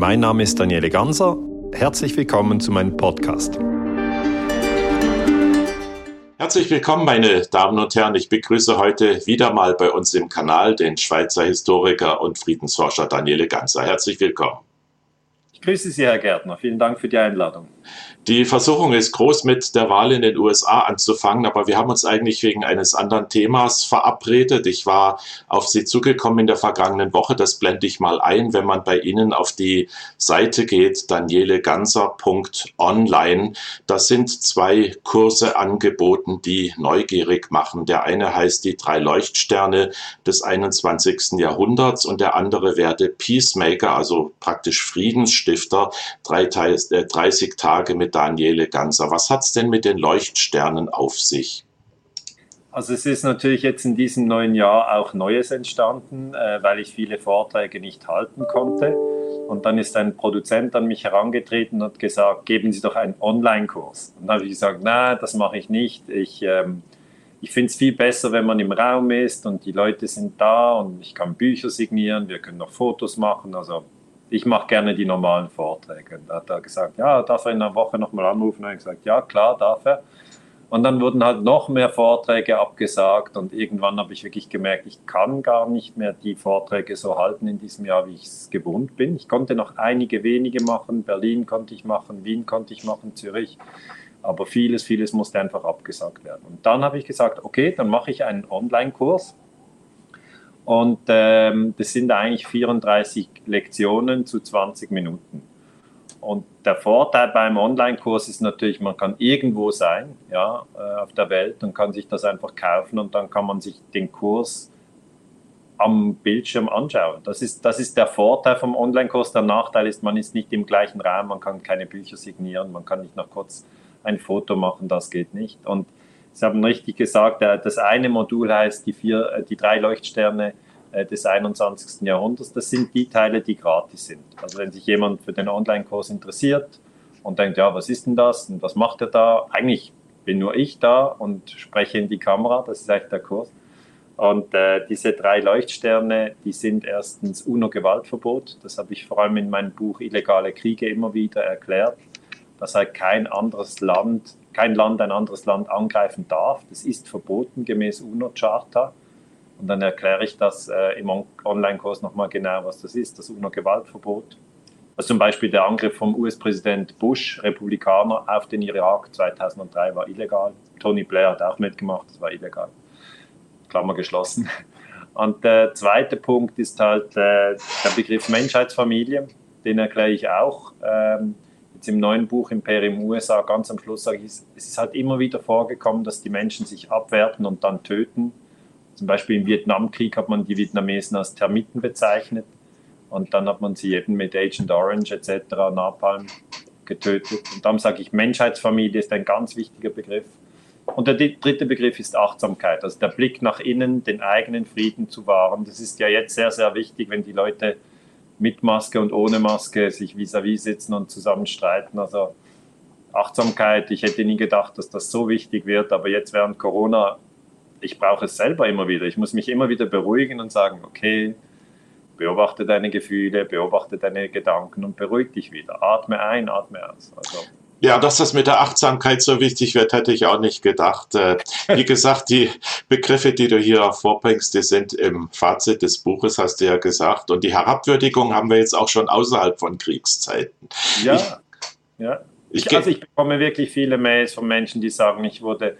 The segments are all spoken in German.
Mein Name ist Daniele Ganser. Herzlich willkommen zu meinem Podcast. Herzlich willkommen, meine Damen und Herren. Ich begrüße heute wieder mal bei uns im Kanal den Schweizer Historiker und Friedensforscher Daniele Ganser. Herzlich willkommen. Ich grüße Sie, Herr Gärtner. Vielen Dank für die Einladung. Die Versuchung ist groß, mit der Wahl in den USA anzufangen, aber wir haben uns eigentlich wegen eines anderen Themas verabredet. Ich war auf Sie zugekommen in der vergangenen Woche, das blende ich mal ein, wenn man bei Ihnen auf die Seite geht, danieleganser.online. Da sind zwei Kurse angeboten, die neugierig machen. Der eine heißt die drei Leuchtsterne des 21. Jahrhunderts und der andere werde Peacemaker, also praktisch Friedensstifter, 30 äh, Tage mit Daniele Ganser. Was hat es denn mit den Leuchtsternen auf sich? Also es ist natürlich jetzt in diesem neuen Jahr auch Neues entstanden, äh, weil ich viele Vorträge nicht halten konnte. Und dann ist ein Produzent an mich herangetreten und hat gesagt, geben Sie doch einen Online-Kurs. Und dann habe ich gesagt, nein, das mache ich nicht. Ich, ähm, ich finde es viel besser, wenn man im Raum ist und die Leute sind da und ich kann Bücher signieren, wir können noch Fotos machen. Also ich mache gerne die normalen Vorträge. Da hat er gesagt, ja, darf er in einer Woche nochmal anrufen? Und ich gesagt, ja, klar, darf er. Und dann wurden halt noch mehr Vorträge abgesagt und irgendwann habe ich wirklich gemerkt, ich kann gar nicht mehr die Vorträge so halten in diesem Jahr, wie ich es gewohnt bin. Ich konnte noch einige wenige machen, Berlin konnte ich machen, Wien konnte ich machen, Zürich, aber vieles, vieles musste einfach abgesagt werden. Und dann habe ich gesagt, okay, dann mache ich einen Online-Kurs und ähm, das sind eigentlich 34 Lektionen zu 20 Minuten. Und der Vorteil beim Online-Kurs ist natürlich, man kann irgendwo sein, ja, äh, auf der Welt und kann sich das einfach kaufen und dann kann man sich den Kurs am Bildschirm anschauen. Das ist, das ist der Vorteil vom Online-Kurs. Der Nachteil ist, man ist nicht im gleichen Raum, man kann keine Bücher signieren, man kann nicht noch kurz ein Foto machen, das geht nicht. Und Sie haben richtig gesagt, das eine Modul heißt die, vier, äh, die drei Leuchtsterne äh, des 21. Jahrhunderts. Das sind die Teile, die gratis sind. Also wenn sich jemand für den Online-Kurs interessiert und denkt, ja, was ist denn das und was macht er da? Eigentlich bin nur ich da und spreche in die Kamera, das ist eigentlich der Kurs. Und äh, diese drei Leuchtsterne, die sind erstens UNO-Gewaltverbot. Das habe ich vor allem in meinem Buch Illegale Kriege immer wieder erklärt, dass halt kein anderes Land kein Land ein anderes Land angreifen darf. Das ist verboten gemäß UNO-Charta. Und dann erkläre ich das äh, im Online-Kurs nochmal genau, was das ist, das UNO-Gewaltverbot. Also zum Beispiel der Angriff vom US-Präsident Bush, Republikaner, auf den Irak 2003 war illegal. Tony Blair hat auch mitgemacht, das war illegal. Klammer geschlossen. Und der zweite Punkt ist halt äh, der Begriff Menschheitsfamilie. Den erkläre ich auch. Ähm, jetzt im neuen Buch Imperium USA, ganz am Schluss sage ich, es ist halt immer wieder vorgekommen, dass die Menschen sich abwerten und dann töten. Zum Beispiel im Vietnamkrieg hat man die Vietnamesen als Termiten bezeichnet und dann hat man sie eben mit Agent Orange etc., Napalm getötet. Und darum sage ich, Menschheitsfamilie ist ein ganz wichtiger Begriff. Und der dritte Begriff ist Achtsamkeit, also der Blick nach innen, den eigenen Frieden zu wahren. Das ist ja jetzt sehr, sehr wichtig, wenn die Leute mit Maske und ohne Maske sich vis-à-vis -vis sitzen und zusammen streiten. Also Achtsamkeit, ich hätte nie gedacht, dass das so wichtig wird, aber jetzt während Corona, ich brauche es selber immer wieder. Ich muss mich immer wieder beruhigen und sagen, okay, beobachte deine Gefühle, beobachte deine Gedanken und beruhig dich wieder. Atme ein, atme aus. Also ja, dass das mit der Achtsamkeit so wichtig wird, hätte ich auch nicht gedacht. Äh, wie gesagt, die Begriffe, die du hier vorbringst, die sind im Fazit des Buches, hast du ja gesagt. Und die Herabwürdigung haben wir jetzt auch schon außerhalb von Kriegszeiten. Ja, ich, ja. Ich, also ich bekomme wirklich viele Mails von Menschen, die sagen, ich wurde,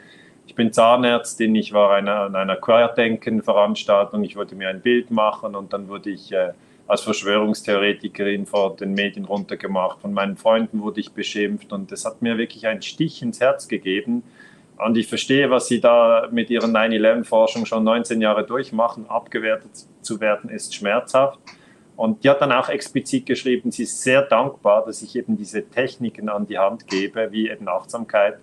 ich bin Zahnärztin, ich war einer, an einer Querdenken-Veranstaltung, ich wollte mir ein Bild machen und dann wurde ich äh, als Verschwörungstheoretikerin vor den Medien runtergemacht. Von meinen Freunden wurde ich beschimpft und das hat mir wirklich einen Stich ins Herz gegeben. Und ich verstehe, was Sie da mit Ihrer 9-11-Forschung schon 19 Jahre durchmachen. Abgewertet zu werden ist schmerzhaft. Und die hat dann auch explizit geschrieben, sie ist sehr dankbar, dass ich eben diese Techniken an die Hand gebe, wie eben Achtsamkeit,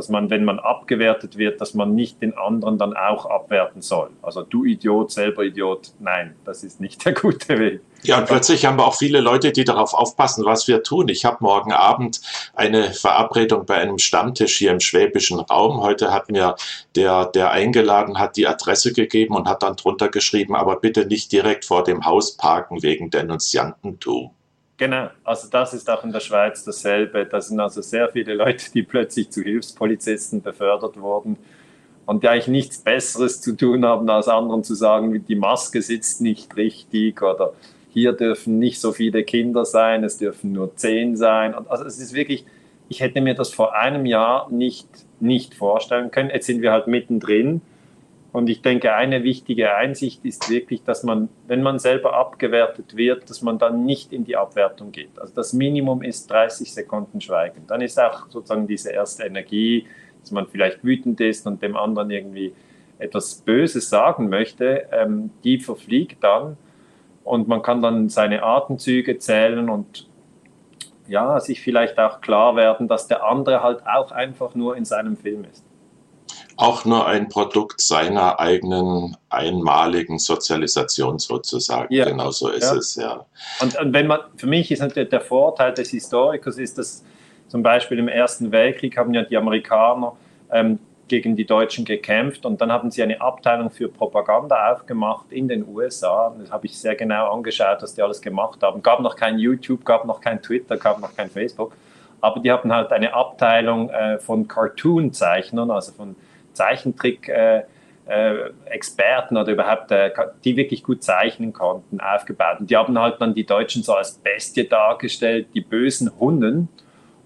dass man, wenn man abgewertet wird, dass man nicht den anderen dann auch abwerten soll. Also du Idiot, selber Idiot, nein, das ist nicht der gute Weg. Ja, und plötzlich haben wir auch viele Leute, die darauf aufpassen, was wir tun. Ich habe morgen Abend eine Verabredung bei einem Stammtisch hier im schwäbischen Raum. Heute hat mir der, der eingeladen hat, die Adresse gegeben und hat dann drunter geschrieben, aber bitte nicht direkt vor dem Haus parken wegen Denunziantentum. Genau, also das ist auch in der Schweiz dasselbe. Da sind also sehr viele Leute, die plötzlich zu Hilfspolizisten befördert wurden und die eigentlich nichts Besseres zu tun haben, als anderen zu sagen, die Maske sitzt nicht richtig oder hier dürfen nicht so viele Kinder sein, es dürfen nur zehn sein. Also es ist wirklich, ich hätte mir das vor einem Jahr nicht, nicht vorstellen können. Jetzt sind wir halt mittendrin und ich denke, eine wichtige Einsicht ist wirklich, dass man, wenn man selber abgewertet wird, dass man dann nicht in die Abwertung geht. Also das Minimum ist 30 Sekunden Schweigen. Dann ist auch sozusagen diese erste Energie, dass man vielleicht wütend ist und dem anderen irgendwie etwas Böses sagen möchte, ähm, die verfliegt dann und man kann dann seine Atemzüge zählen und ja, sich vielleicht auch klar werden, dass der andere halt auch einfach nur in seinem Film ist auch nur ein Produkt seiner eigenen einmaligen Sozialisation sozusagen. Ja. Genau so ist ja. es, ja. Und, und, wenn man, für mich ist natürlich der Vorteil des Historikers ist, dass zum Beispiel im Ersten Weltkrieg haben ja die Amerikaner ähm, gegen die Deutschen gekämpft und dann haben sie eine Abteilung für Propaganda aufgemacht in den USA. Das habe ich sehr genau angeschaut, was die alles gemacht haben. Gab noch kein YouTube, gab noch kein Twitter, gab noch kein Facebook, aber die hatten halt eine Abteilung äh, von Cartoon-Zeichnern, also von Zeichentrick-Experten äh, äh, oder überhaupt, äh, die wirklich gut zeichnen konnten, aufgebaut. Und die haben halt dann die Deutschen so als Bestie dargestellt, die bösen Hunden.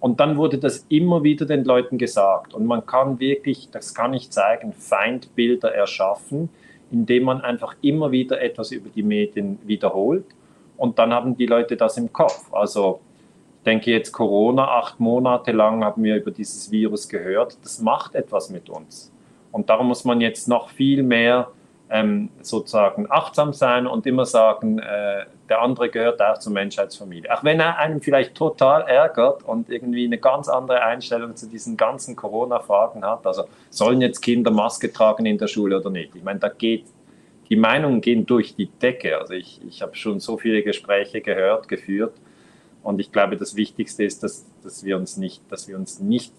Und dann wurde das immer wieder den Leuten gesagt. Und man kann wirklich, das kann ich zeigen, Feindbilder erschaffen, indem man einfach immer wieder etwas über die Medien wiederholt. Und dann haben die Leute das im Kopf. Also denke jetzt Corona, acht Monate lang haben wir über dieses Virus gehört. Das macht etwas mit uns. Und darum muss man jetzt noch viel mehr ähm, sozusagen achtsam sein und immer sagen, äh, der andere gehört auch zur Menschheitsfamilie. Auch wenn er einen vielleicht total ärgert und irgendwie eine ganz andere Einstellung zu diesen ganzen Corona-Fragen hat. Also sollen jetzt Kinder Maske tragen in der Schule oder nicht? Ich meine, da geht, die Meinungen gehen durch die Decke. Also ich, ich habe schon so viele Gespräche gehört, geführt. Und ich glaube, das Wichtigste ist, dass, dass wir uns nicht, dass wir uns nicht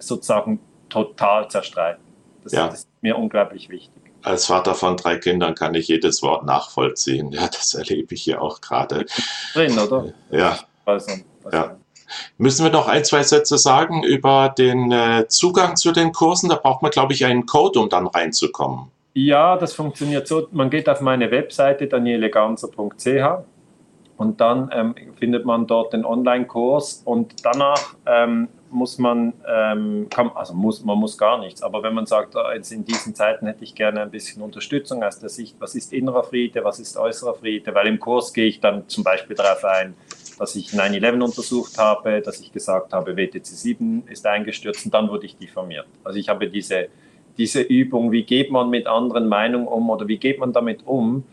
sozusagen total zerstreiten. Das, ja. ist mir unglaublich wichtig. Als Vater von drei Kindern kann ich jedes Wort nachvollziehen. Ja, das erlebe ich hier auch gerade. Drin, oder? Ja. Also, also. ja. Müssen wir noch ein, zwei Sätze sagen über den äh, Zugang zu den Kursen? Da braucht man, glaube ich, einen Code, um dann reinzukommen. Ja, das funktioniert so. Man geht auf meine Webseite danieleganzer.ch und dann ähm, findet man dort den Online-Kurs und danach ähm, muss man, ähm, kann, also muss, man muss gar nichts, aber wenn man sagt, oh, jetzt in diesen Zeiten hätte ich gerne ein bisschen Unterstützung aus der Sicht, was ist innerer Friede, was ist äußerer Friede, weil im Kurs gehe ich dann zum Beispiel darauf ein, dass ich 9-11 untersucht habe, dass ich gesagt habe, WTC 7 ist eingestürzt und dann wurde ich diffamiert. Also ich habe diese, diese Übung, wie geht man mit anderen Meinungen um oder wie geht man damit um,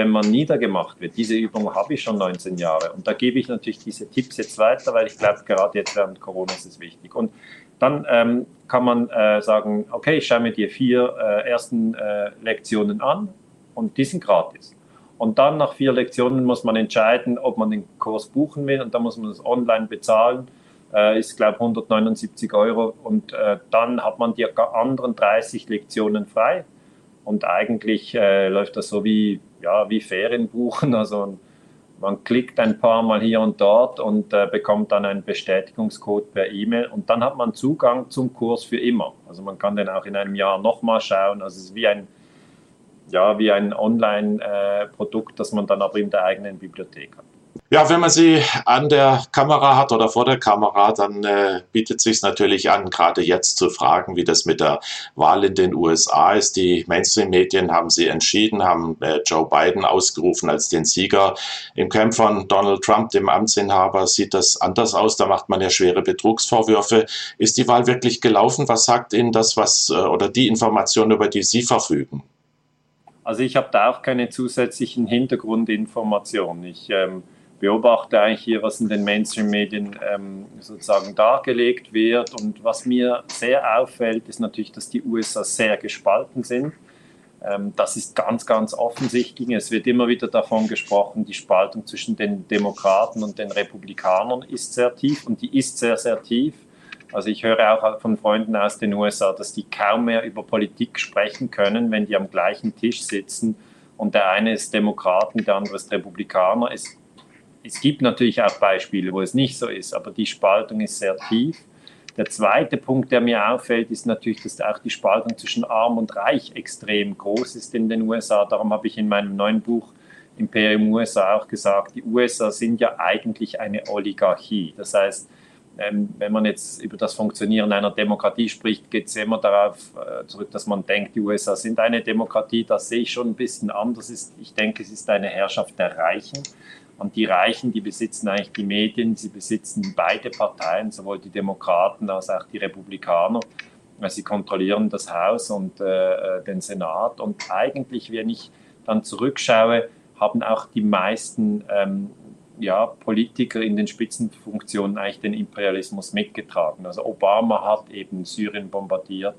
wenn man niedergemacht wird. Diese Übung habe ich schon 19 Jahre und da gebe ich natürlich diese Tipps jetzt weiter, weil ich glaube, gerade jetzt während Corona ist es wichtig. Und dann ähm, kann man äh, sagen, okay, ich schaue mir die vier äh, ersten äh, Lektionen an und die sind gratis. Und dann nach vier Lektionen muss man entscheiden, ob man den Kurs buchen will und dann muss man das online bezahlen. Äh, ist, glaube ich, 179 Euro und äh, dann hat man die anderen 30 Lektionen frei. Und eigentlich äh, läuft das so wie ja, wie Ferien buchen. Also man klickt ein paar Mal hier und dort und äh, bekommt dann einen Bestätigungscode per E-Mail und dann hat man Zugang zum Kurs für immer. Also man kann den auch in einem Jahr nochmal schauen. Also es ist wie ein, ja, wie ein Online-Produkt, äh, das man dann aber in der eigenen Bibliothek hat. Ja, wenn man sie an der Kamera hat oder vor der Kamera, dann äh, bietet sich natürlich an, gerade jetzt zu fragen, wie das mit der Wahl in den USA ist. Die Mainstream-Medien haben sie entschieden, haben äh, Joe Biden ausgerufen als den Sieger. Im Camp von Donald Trump, dem Amtsinhaber, sieht das anders aus. Da macht man ja schwere Betrugsvorwürfe. Ist die Wahl wirklich gelaufen? Was sagt Ihnen das, was äh, oder die Informationen, über die Sie verfügen? Also ich habe da auch keine zusätzlichen Hintergrundinformationen. Ich ähm, beobachte eigentlich hier, was in den Mainstream-Medien ähm, sozusagen dargelegt wird. Und was mir sehr auffällt, ist natürlich, dass die USA sehr gespalten sind. Ähm, das ist ganz, ganz offensichtlich. Es wird immer wieder davon gesprochen, die Spaltung zwischen den Demokraten und den Republikanern ist sehr tief und die ist sehr, sehr tief. Also ich höre auch von Freunden aus den USA, dass die kaum mehr über Politik sprechen können, wenn die am gleichen Tisch sitzen und der eine ist Demokraten, der andere ist Republikaner. Es es gibt natürlich auch Beispiele, wo es nicht so ist, aber die Spaltung ist sehr tief. Der zweite Punkt, der mir auffällt, ist natürlich, dass auch die Spaltung zwischen Arm und Reich extrem groß ist in den USA. Darum habe ich in meinem neuen Buch Imperium USA auch gesagt, die USA sind ja eigentlich eine Oligarchie. Das heißt, ähm, wenn man jetzt über das Funktionieren einer Demokratie spricht, geht es immer darauf äh, zurück, dass man denkt, die USA sind eine Demokratie. Das sehe ich schon ein bisschen anders. Ich denke, es ist eine Herrschaft der Reichen. Und die Reichen, die besitzen eigentlich die Medien, sie besitzen beide Parteien, sowohl die Demokraten als auch die Republikaner. Sie kontrollieren das Haus und äh, äh, den Senat. Und eigentlich, wenn ich dann zurückschaue, haben auch die meisten ähm, ja, Politiker in den Spitzenfunktionen eigentlich den Imperialismus mitgetragen. Also Obama hat eben Syrien bombardiert,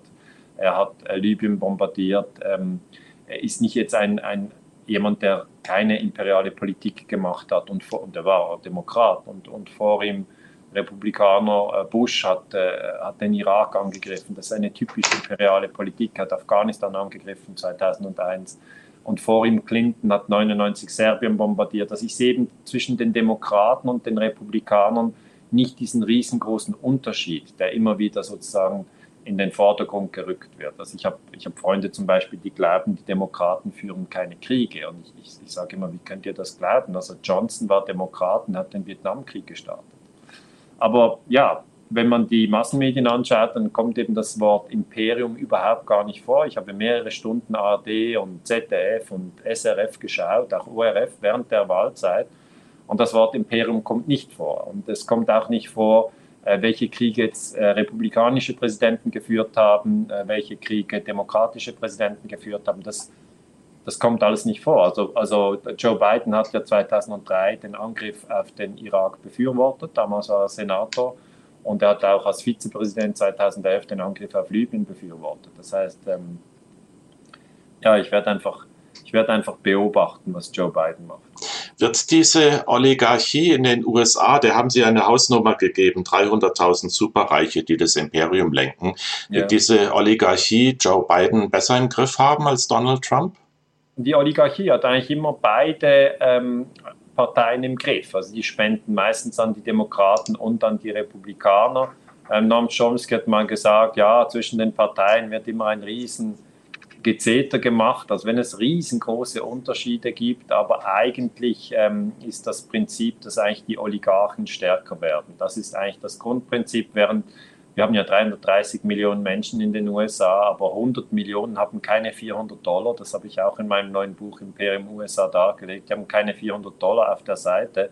er hat äh, Libyen bombardiert. Ähm, er ist nicht jetzt ein, ein jemand, der keine imperiale Politik gemacht hat und, und er war Demokrat und, und vor ihm Republikaner äh, Bush hat, äh, hat den Irak angegriffen. Das ist eine typisch imperiale Politik, hat Afghanistan angegriffen 2001 und vor ihm Clinton hat 99 Serbien bombardiert. Also ich sehe eben zwischen den Demokraten und den Republikanern nicht diesen riesengroßen Unterschied, der immer wieder sozusagen in den Vordergrund gerückt wird. Also ich habe ich hab Freunde zum Beispiel, die glauben, die Demokraten führen keine Kriege. Und ich, ich, ich sage immer, wie könnt ihr das glauben? Also Johnson war Demokrat und hat den Vietnamkrieg gestartet. Aber ja, wenn man die Massenmedien anschaut, dann kommt eben das Wort Imperium überhaupt gar nicht vor. Ich habe mehrere Stunden ARD und ZDF und SRF geschaut, auch ORF während der Wahlzeit. Und das Wort Imperium kommt nicht vor. Und es kommt auch nicht vor, welche Kriege jetzt äh, republikanische Präsidenten geführt haben, äh, welche Kriege demokratische Präsidenten geführt haben. Das, das kommt alles nicht vor. Also, also Joe Biden hat ja 2003 den Angriff auf den Irak befürwortet, damals war er Senator und er hat auch als Vizepräsident 2011 den Angriff auf Libyen befürwortet. Das heißt, ähm, ja, ich werde einfach, ich werde einfach beobachten, was Joe Biden macht. Wird diese Oligarchie in den USA, der haben Sie eine Hausnummer gegeben, 300.000 Superreiche, die das Imperium lenken, ja. wird diese Oligarchie Joe Biden besser im Griff haben als Donald Trump? Die Oligarchie hat eigentlich immer beide ähm, Parteien im Griff. Also die spenden meistens an die Demokraten und an die Republikaner. Ähm, Noam Chomsky hat mal gesagt, ja, zwischen den Parteien wird immer ein riesen Gezeter gemacht, als wenn es riesengroße Unterschiede gibt, aber eigentlich ähm, ist das Prinzip, dass eigentlich die Oligarchen stärker werden. Das ist eigentlich das Grundprinzip, während wir haben ja 330 Millionen Menschen in den USA, aber 100 Millionen haben keine 400 Dollar. Das habe ich auch in meinem neuen Buch Imperium USA dargelegt. Die haben keine 400 Dollar auf der Seite.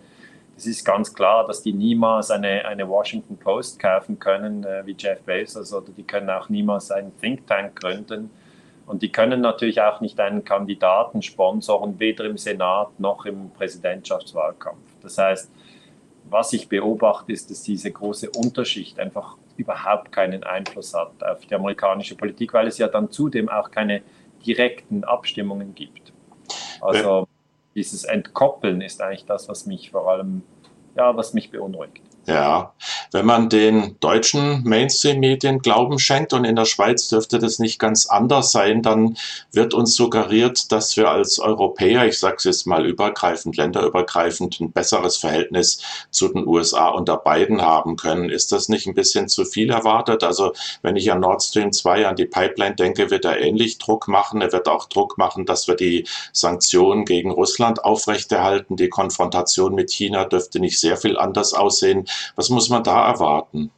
Es ist ganz klar, dass die niemals eine, eine Washington Post kaufen können, äh, wie Jeff Bezos, oder die können auch niemals einen Think Tank gründen. Und die können natürlich auch nicht einen Kandidaten sponsoren, weder im Senat noch im Präsidentschaftswahlkampf. Das heißt, was ich beobachte, ist, dass diese große Unterschicht einfach überhaupt keinen Einfluss hat auf die amerikanische Politik, weil es ja dann zudem auch keine direkten Abstimmungen gibt. Also dieses Entkoppeln ist eigentlich das, was mich vor allem, ja, was mich beunruhigt. Ja, wenn man den deutschen Mainstream-Medien Glauben schenkt und in der Schweiz dürfte das nicht ganz anders sein, dann wird uns suggeriert, dass wir als Europäer, ich sage es jetzt mal übergreifend, länderübergreifend, ein besseres Verhältnis zu den USA unter beiden haben können. Ist das nicht ein bisschen zu viel erwartet? Also wenn ich an Nord Stream 2, an die Pipeline denke, wird er ähnlich Druck machen. Er wird auch Druck machen, dass wir die Sanktionen gegen Russland aufrechterhalten. Die Konfrontation mit China dürfte nicht sehr viel anders aussehen. Was muss man da erwarten?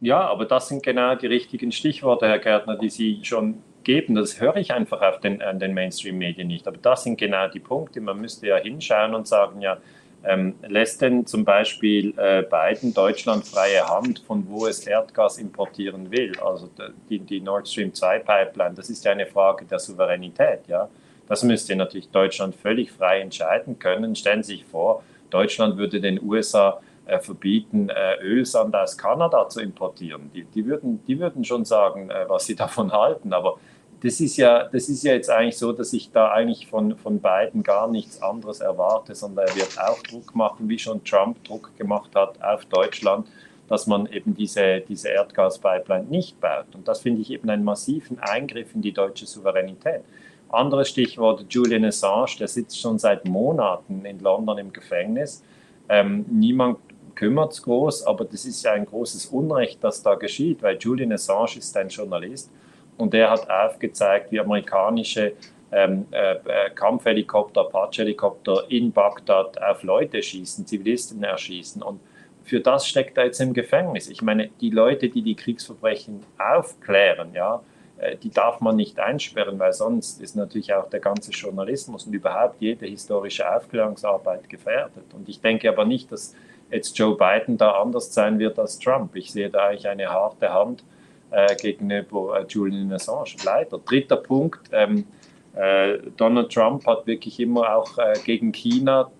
Ja, aber das sind genau die richtigen Stichworte, Herr Gärtner, die Sie schon geben. Das höre ich einfach auf den, an den Mainstream-Medien nicht. Aber das sind genau die Punkte. Man müsste ja hinschauen und sagen, ja, ähm, lässt denn zum Beispiel äh, Biden Deutschland freie Hand, von wo es Erdgas importieren will? Also die, die Nord Stream 2 Pipeline, das ist ja eine Frage der Souveränität. Ja? Das müsste natürlich Deutschland völlig frei entscheiden können. Stellen Sie sich vor, Deutschland würde den USA äh, verbieten, äh, Ölsand aus Kanada zu importieren. Die, die, würden, die würden schon sagen, äh, was sie davon halten. Aber das ist, ja, das ist ja jetzt eigentlich so, dass ich da eigentlich von, von beiden gar nichts anderes erwarte, sondern er wird auch Druck machen, wie schon Trump Druck gemacht hat auf Deutschland, dass man eben diese, diese Erdgaspipeline nicht baut. Und das finde ich eben einen massiven Eingriff in die deutsche Souveränität. Anderes Stichwort, Julian Assange, der sitzt schon seit Monaten in London im Gefängnis Ähm, niemand kümmert es groß, aber das ist ja ein großes Unrecht, das da geschieht, weil Julian Assange ist ein Journalist und der hat aufgezeigt, wie amerikanische ähm, äh, äh, Kampfhelikopter, Apache-Helikopter in Bagdad auf Leute schießen, Zivilisten erschießen. Und für das steckt er jetzt im Gefängnis. Ich meine, die Leute, die die Kriegsverbrechen aufklären, ja, äh, die darf man nicht einsperren, weil sonst ist natürlich auch der ganze Journalismus und überhaupt jede historische Aufklärungsarbeit gefährdet. Und ich denke aber nicht, dass jetzt Joe Biden da anders sein wird als Trump. Ich sehe da eigentlich eine harte Hand äh, gegenüber äh, Julian Assange. Leider. Dritter Punkt. Ähm, äh, Donald Trump hat wirklich immer auch äh, gegen China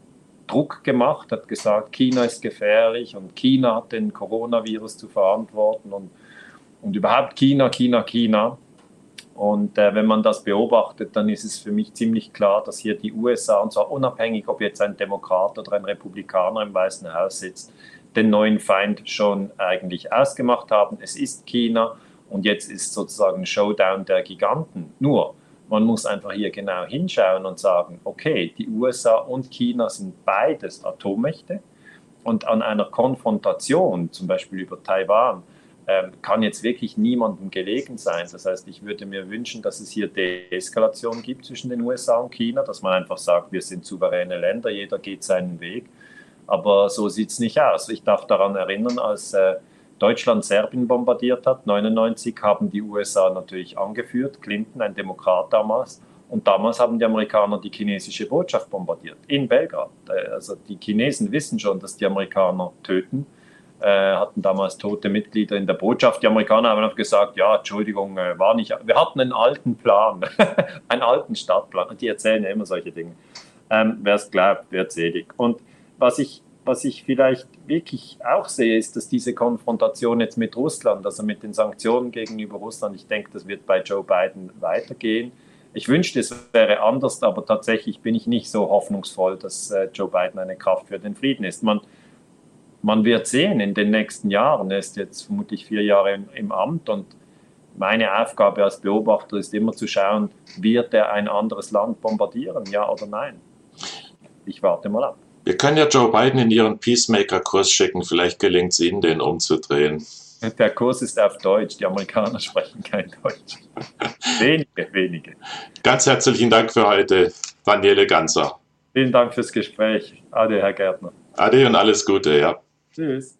Druck gemacht, hat gesagt, China ist gefährlich und China hat den Coronavirus zu verantworten und, und überhaupt China, China, China. Und äh, wenn man das beobachtet, dann ist es für mich ziemlich klar, dass hier die USA, und zwar unabhängig, ob jetzt ein Demokrat oder ein Republikaner im Weißen Haus sitzt, den neuen Feind schon eigentlich ausgemacht haben. Es ist China und jetzt ist sozusagen Showdown der Giganten. Nur, man muss einfach hier genau hinschauen und sagen, okay, die USA und China sind beides Atommächte und an einer Konfrontation, zum Beispiel über Taiwan, kann jetzt wirklich niemandem gelegen sein. Das heißt, ich würde mir wünschen, dass es hier Deeskalation gibt zwischen den USA und China, dass man einfach sagt, wir sind souveräne Länder, jeder geht seinen Weg. Aber so sieht es nicht aus. Ich darf daran erinnern, als äh, Deutschland Serbien bombardiert hat, 1999, haben die USA natürlich angeführt, Clinton, ein Demokrat damals. Und damals haben die Amerikaner die chinesische Botschaft bombardiert, in Belgrad. Äh, also die Chinesen wissen schon, dass die Amerikaner töten hatten damals tote Mitglieder in der Botschaft. Die Amerikaner haben auch gesagt, ja, Entschuldigung, äh, war nicht, wir hatten einen alten Plan, einen alten Stadtplan. Und die erzählen ja immer solche Dinge. Ähm, Wer es glaubt, wird selig. Und was ich, was ich vielleicht wirklich auch sehe, ist, dass diese Konfrontation jetzt mit Russland, also mit den Sanktionen gegenüber Russland, ich denke, das wird bei Joe Biden weitergehen. Ich wünschte, es wäre anders, aber tatsächlich bin ich nicht so hoffnungsvoll, dass äh, Joe Biden eine Kraft für den Frieden ist. Man, man wird sehen in den nächsten Jahren. Er ist jetzt vermutlich vier Jahre im, im Amt und meine Aufgabe als Beobachter ist immer zu schauen, wird er ein anderes Land bombardieren, ja oder nein? Ich warte mal ab. Wir können ja Joe Biden in Ihren Peacemaker-Kurs schicken. Vielleicht gelingt es Ihnen, den umzudrehen. Der Kurs ist auf Deutsch. Die Amerikaner sprechen kein Deutsch. wenige, wenige. Ganz herzlichen Dank für heute, Daniele Ganser. Vielen Dank fürs Gespräch. Ade, Herr Gärtner. Ade und alles Gute, ja. Tschüss.